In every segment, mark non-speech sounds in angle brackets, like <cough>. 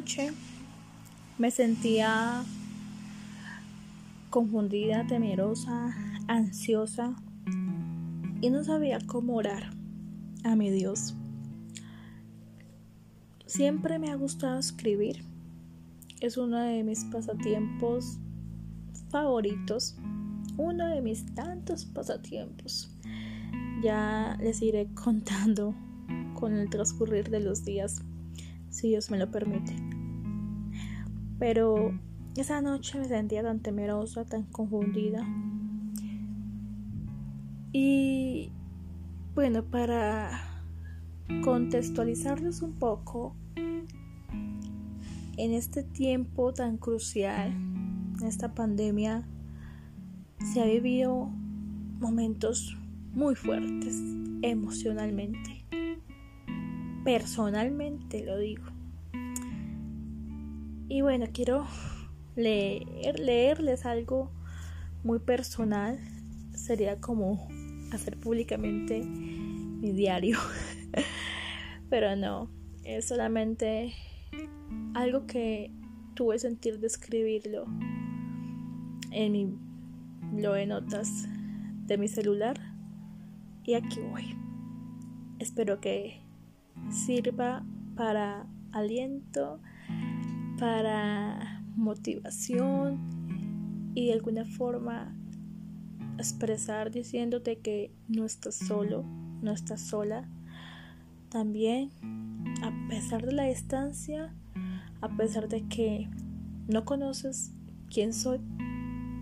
noche me sentía confundida, temerosa, ansiosa y no sabía cómo orar a mi Dios. Siempre me ha gustado escribir. Es uno de mis pasatiempos favoritos. Uno de mis tantos pasatiempos. Ya les iré <laughs> contando con el transcurrir de los días, si Dios me lo permite. Pero esa noche me sentía tan temerosa, tan confundida. Y bueno, para contextualizarlos un poco, en este tiempo tan crucial, en esta pandemia, se ha vivido momentos muy fuertes emocionalmente. Personalmente lo digo. Y bueno, quiero leer, leerles algo muy personal. Sería como hacer públicamente mi diario. <laughs> Pero no, es solamente algo que tuve sentir de escribirlo en mi lo de notas de mi celular. Y aquí voy. Espero que sirva para aliento para motivación y de alguna forma expresar diciéndote que no estás solo, no estás sola. También, a pesar de la distancia, a pesar de que no conoces quién soy,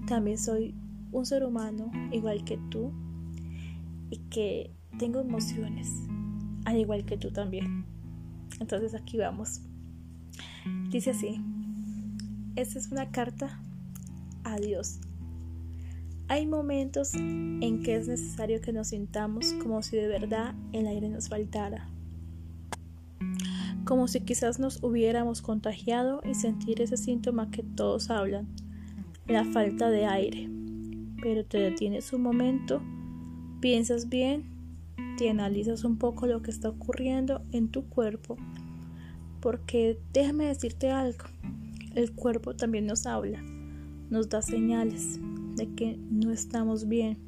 también soy un ser humano igual que tú y que tengo emociones, al igual que tú también. Entonces aquí vamos. Dice así, esta es una carta a Dios. Hay momentos en que es necesario que nos sintamos como si de verdad el aire nos faltara, como si quizás nos hubiéramos contagiado y sentir ese síntoma que todos hablan, la falta de aire. Pero te detienes un momento, piensas bien, te analizas un poco lo que está ocurriendo en tu cuerpo porque déjame decirte algo, el cuerpo también nos habla, nos da señales de que no estamos bien.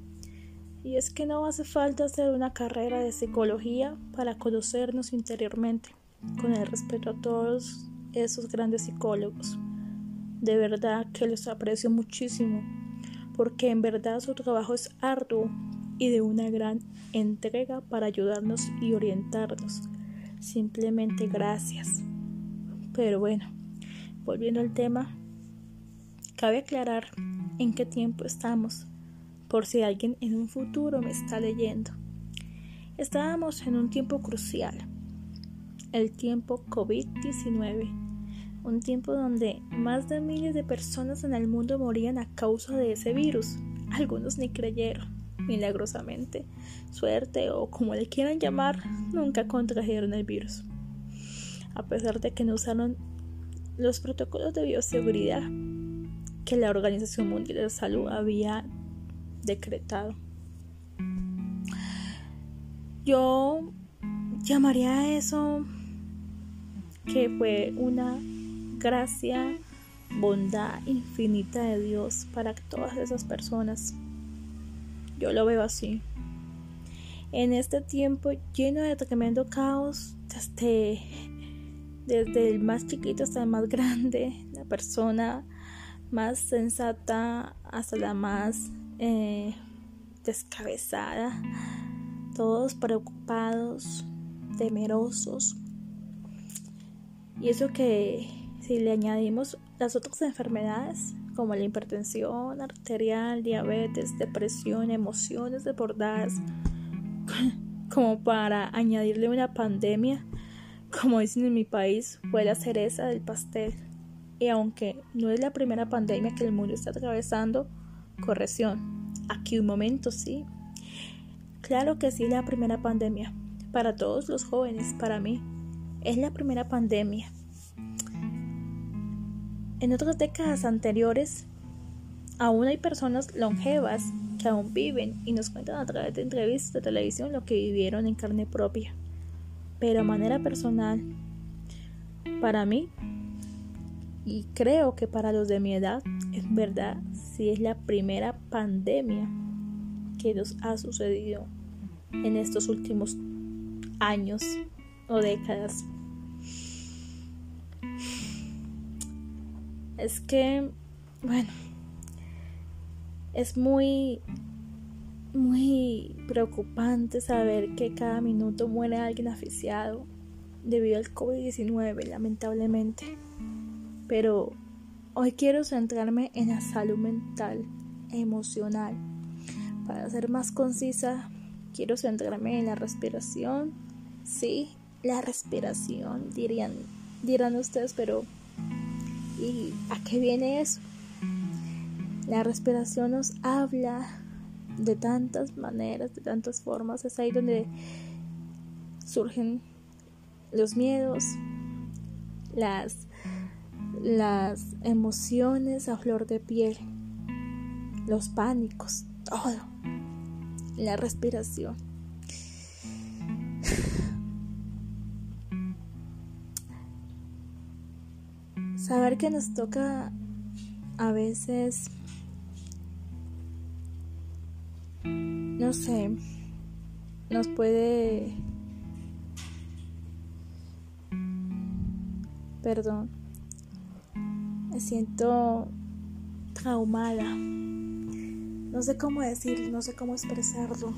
Y es que no hace falta hacer una carrera de psicología para conocernos interiormente, con el respeto a todos esos grandes psicólogos. De verdad que los aprecio muchísimo, porque en verdad su trabajo es arduo y de una gran entrega para ayudarnos y orientarnos Simplemente gracias. Pero bueno, volviendo al tema, cabe aclarar en qué tiempo estamos, por si alguien en un futuro me está leyendo. Estábamos en un tiempo crucial, el tiempo COVID-19, un tiempo donde más de miles de personas en el mundo morían a causa de ese virus. Algunos ni creyeron milagrosamente, suerte o como le quieran llamar, nunca contrajeron el virus. A pesar de que no usaron los protocolos de bioseguridad que la Organización Mundial de la Salud había decretado. Yo llamaría a eso que fue una gracia, bondad infinita de Dios para todas esas personas yo lo veo así. En este tiempo lleno de tremendo caos, desde, el más chiquito hasta el más grande, <laughs> la persona más sensata hasta la más eh, descabezada, todos preocupados, temerosos. Y eso que si le añadimos las otras enfermedades, como la hipertensión arterial, diabetes, depresión, emociones desbordadas, <laughs> como para añadirle una pandemia, como dicen en mi país, fue la cereza del pastel. Y aunque no es la primera pandemia que el mundo está atravesando, corrección, aquí un momento sí. Claro que sí, la primera pandemia. Para todos los jóvenes, para mí, es la primera pandemia en otras décadas anteriores, aún hay personas longevas que aún viven y nos cuentan a través de entrevistas de televisión lo que vivieron en carne propia. Pero a manera personal, para mí, y creo que para los de mi edad, en verdad, sí es la primera pandemia que nos ha sucedido en estos últimos años o décadas. Es que, bueno, es muy, muy preocupante saber que cada minuto muere alguien asfixiado debido al COVID-19, lamentablemente. Pero hoy quiero centrarme en la salud mental, emocional. Para ser más concisa, quiero centrarme en la respiración. Sí, la respiración, dirían, dirán ustedes, pero ¿Y a qué viene eso? La respiración nos habla de tantas maneras, de tantas formas. Es ahí donde surgen los miedos, las, las emociones a flor de piel, los pánicos, todo. La respiración. Saber que nos toca a veces, no sé, nos puede, perdón, me siento traumada. No sé cómo decirlo, no sé cómo expresarlo.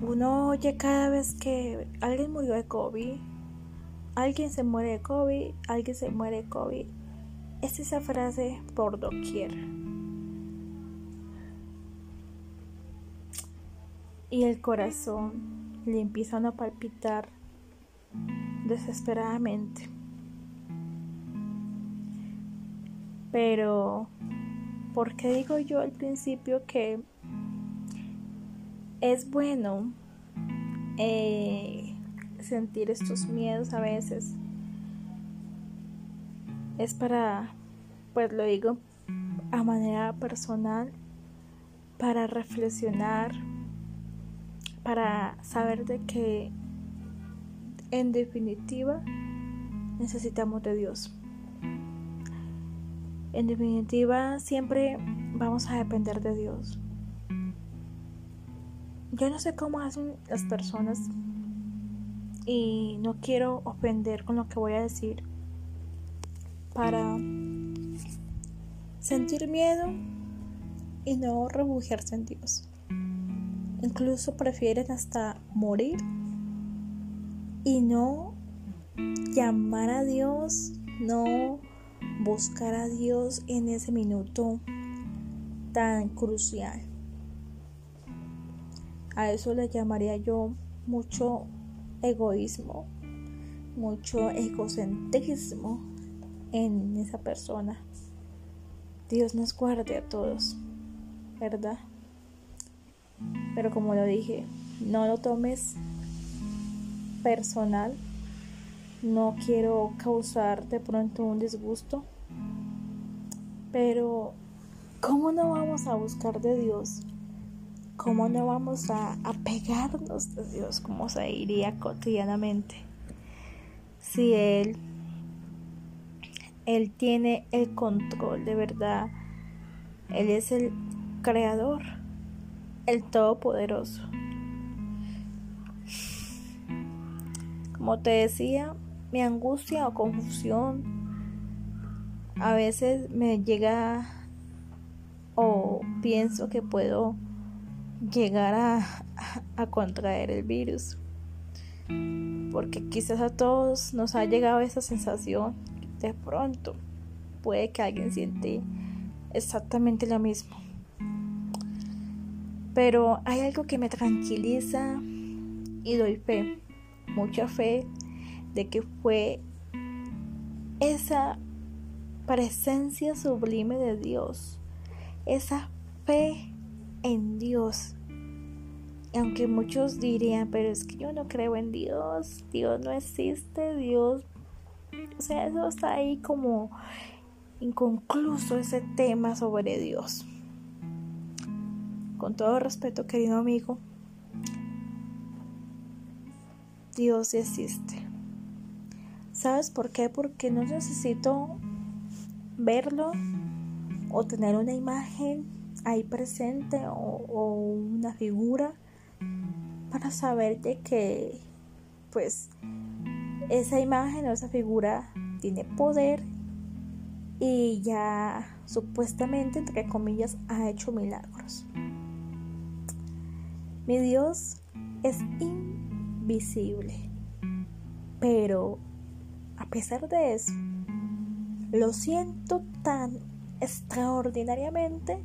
Uno oye cada vez que alguien murió de COVID alguien se muere de COVID, alguien se muere de COVID. Es esa frase por doquier. Y el corazón le empieza a palpitar desesperadamente. Pero, ¿por qué digo yo al principio que es bueno eh, sentir estos miedos a veces es para, pues lo digo a manera personal, para reflexionar, para saber de que en definitiva necesitamos de Dios. En definitiva siempre vamos a depender de Dios. Yo no sé cómo hacen las personas y no quiero ofender con lo que voy a decir para sentir miedo y no refugiarse en Dios. Incluso prefieren hasta morir y no llamar a Dios, no buscar a Dios en ese minuto tan crucial. A eso le llamaría yo mucho egoísmo, mucho egocentrismo en esa persona. Dios nos guarde a todos, ¿verdad? Pero como lo dije, no lo tomes personal. No quiero causar de pronto un disgusto. Pero, ¿cómo no vamos a buscar de Dios ¿Cómo no vamos a apegarnos a Dios como se diría cotidianamente? Si Él, Él tiene el control de verdad, Él es el creador, el todopoderoso. Como te decía, mi angustia o confusión a veces me llega o pienso que puedo llegar a, contraer el virus. Porque quizás a todos nos ha llegado esa sensación de pronto. Puede que alguien siente exactamente lo mismo. Pero hay algo que me tranquiliza y doy fe, mucha fe de que fue esa presencia sublime de Dios, esa fe en Dios. Aunque muchos dirían, pero es que yo no creo en Dios, Dios no existe, Dios, o sea, eso está ahí como inconcluso ese tema sobre Dios. Con todo respeto, querido amigo, Dios existe. ¿Sabes por qué? Porque no necesito verlo o tener una imagen ahí presente o, una figura para saber de que pues esa imagen o esa figura tiene poder y ya supuestamente, entre comillas, ha hecho milagros. Mi Dios es invisible, pero a pesar de eso, lo siento tan extraordinariamente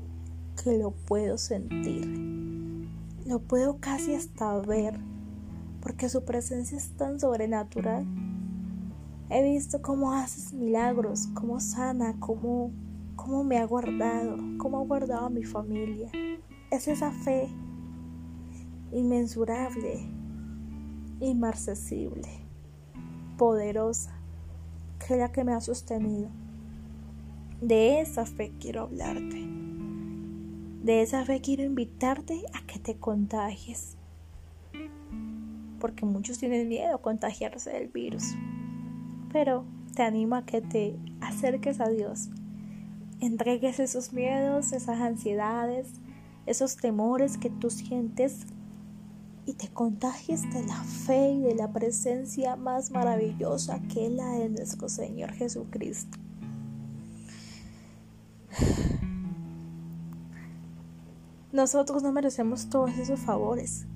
lo puedo sentir. Lo puedo casi hasta ver, porque su presencia es tan sobrenatural. He visto cómo haces milagros, cómo sana, cómo, cómo me ha guardado, cómo ha guardado a mi familia. Es esa fe inmensurable, inmarcesible, poderosa, que es la que me ha sostenido. De esa fe quiero hablarte. De esa fe quiero invitarte a que te contagies. Porque muchos tienen miedo a contagiarse del virus. Pero te animo a que te acerques a Dios. Entregues esos miedos, esas ansiedades, esos temores que tú sientes y te contagies de la fe y de la presencia más maravillosa que la de nuestro Señor Jesucristo. Nosotros no merecemos todos esos favores,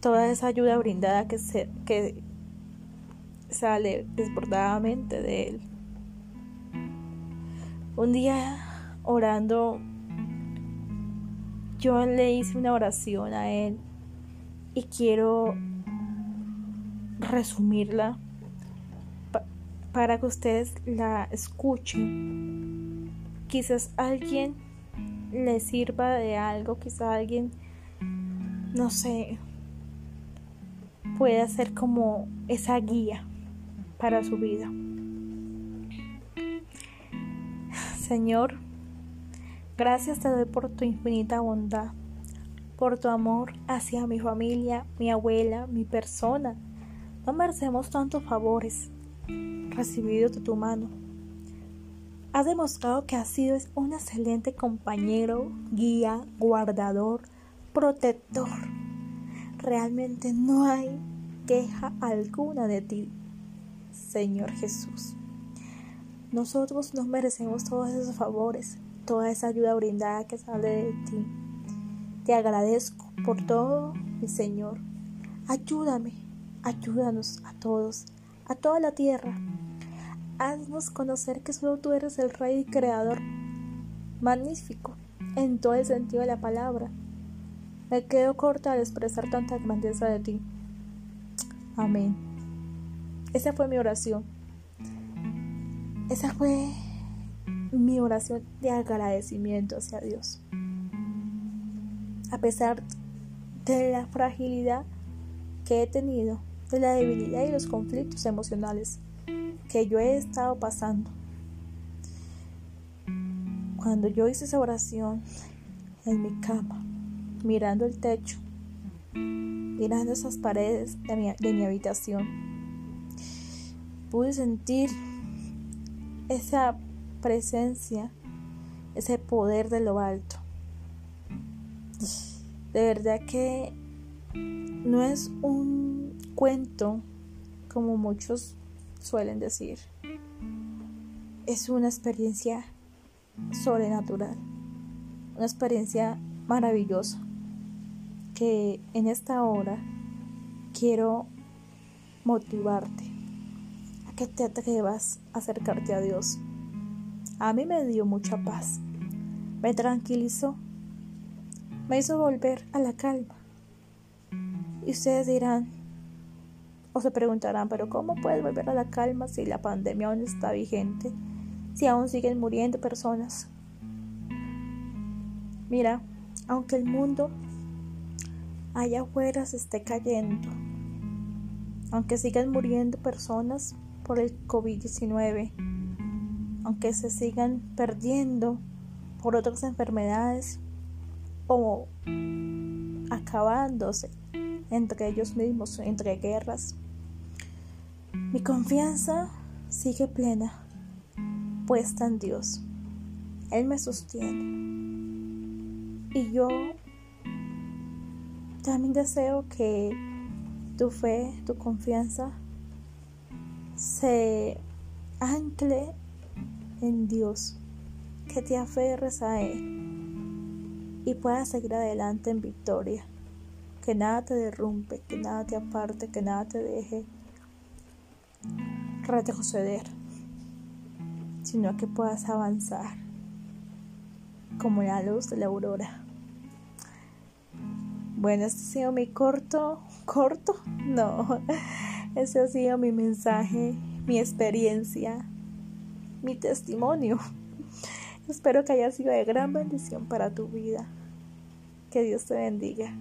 toda esa ayuda brindada que, se, que sale desbordadamente de Él. Un día orando, yo le hice una oración a Él y quiero resumirla para que ustedes la escuchen. Quizás alguien le sirva de algo, quizá alguien, no sé, pueda ser como esa guía para su vida. Señor, gracias te doy por tu infinita bondad, por tu amor hacia mi familia, mi abuela, mi persona. No merecemos tantos favores recibidos de tu mano Has demostrado que has sido un excelente compañero, guía, guardador, protector. Realmente no hay queja alguna de ti, Señor Jesús. Nosotros nos merecemos todos esos favores, toda esa ayuda brindada que sale de ti. Te agradezco por todo, mi Señor. Ayúdame, ayúdanos a todos, a toda la tierra haznos conocer que solo tú eres el Rey y Creador magnífico en todo el sentido de la palabra. Me quedo corta al expresar tanta grandeza de ti. Amén. Esa fue mi oración. Esa fue mi oración de agradecimiento hacia Dios. A pesar de la fragilidad que he tenido, de la debilidad y los conflictos emocionales que yo he estado pasando. Cuando yo hice esa oración en mi cama, mirando el techo, mirando esas paredes de mi, de mi habitación, pude sentir esa presencia, ese poder de lo alto. De verdad que no es un cuento como muchos suelen decir. Es una experiencia sobrenatural, una experiencia maravillosa que en esta hora quiero motivarte a que te atrevas a acercarte a Dios. A mí me dio mucha paz, me tranquilizó, me hizo volver a la calma. Y ustedes dirán, o se preguntarán, pero ¿cómo puedes volver a la calma si la pandemia aún está vigente? Si aún siguen muriendo personas. Mira, aunque el mundo allá afuera se esté cayendo, aunque sigan muriendo personas por el COVID-19, aunque se sigan perdiendo por otras enfermedades o acabándose entre ellos mismos, entre guerras, Mi confianza sigue plena, puesta en Dios. Él me sostiene. Y yo también deseo que tu fe, tu confianza se ancle en Dios, que te aferres a Él y puedas seguir adelante en victoria. Que nada te derrumbe, que nada te aparte, que nada te deje retroceder, sino que puedas avanzar como la luz de la aurora. Bueno, este ha sido mi corto, corto, <laughs> no, ese ha sido mi mensaje, mi experiencia, mi testimonio. <laughs> Espero que haya sido de gran bendición para tu vida. Que Dios te bendiga.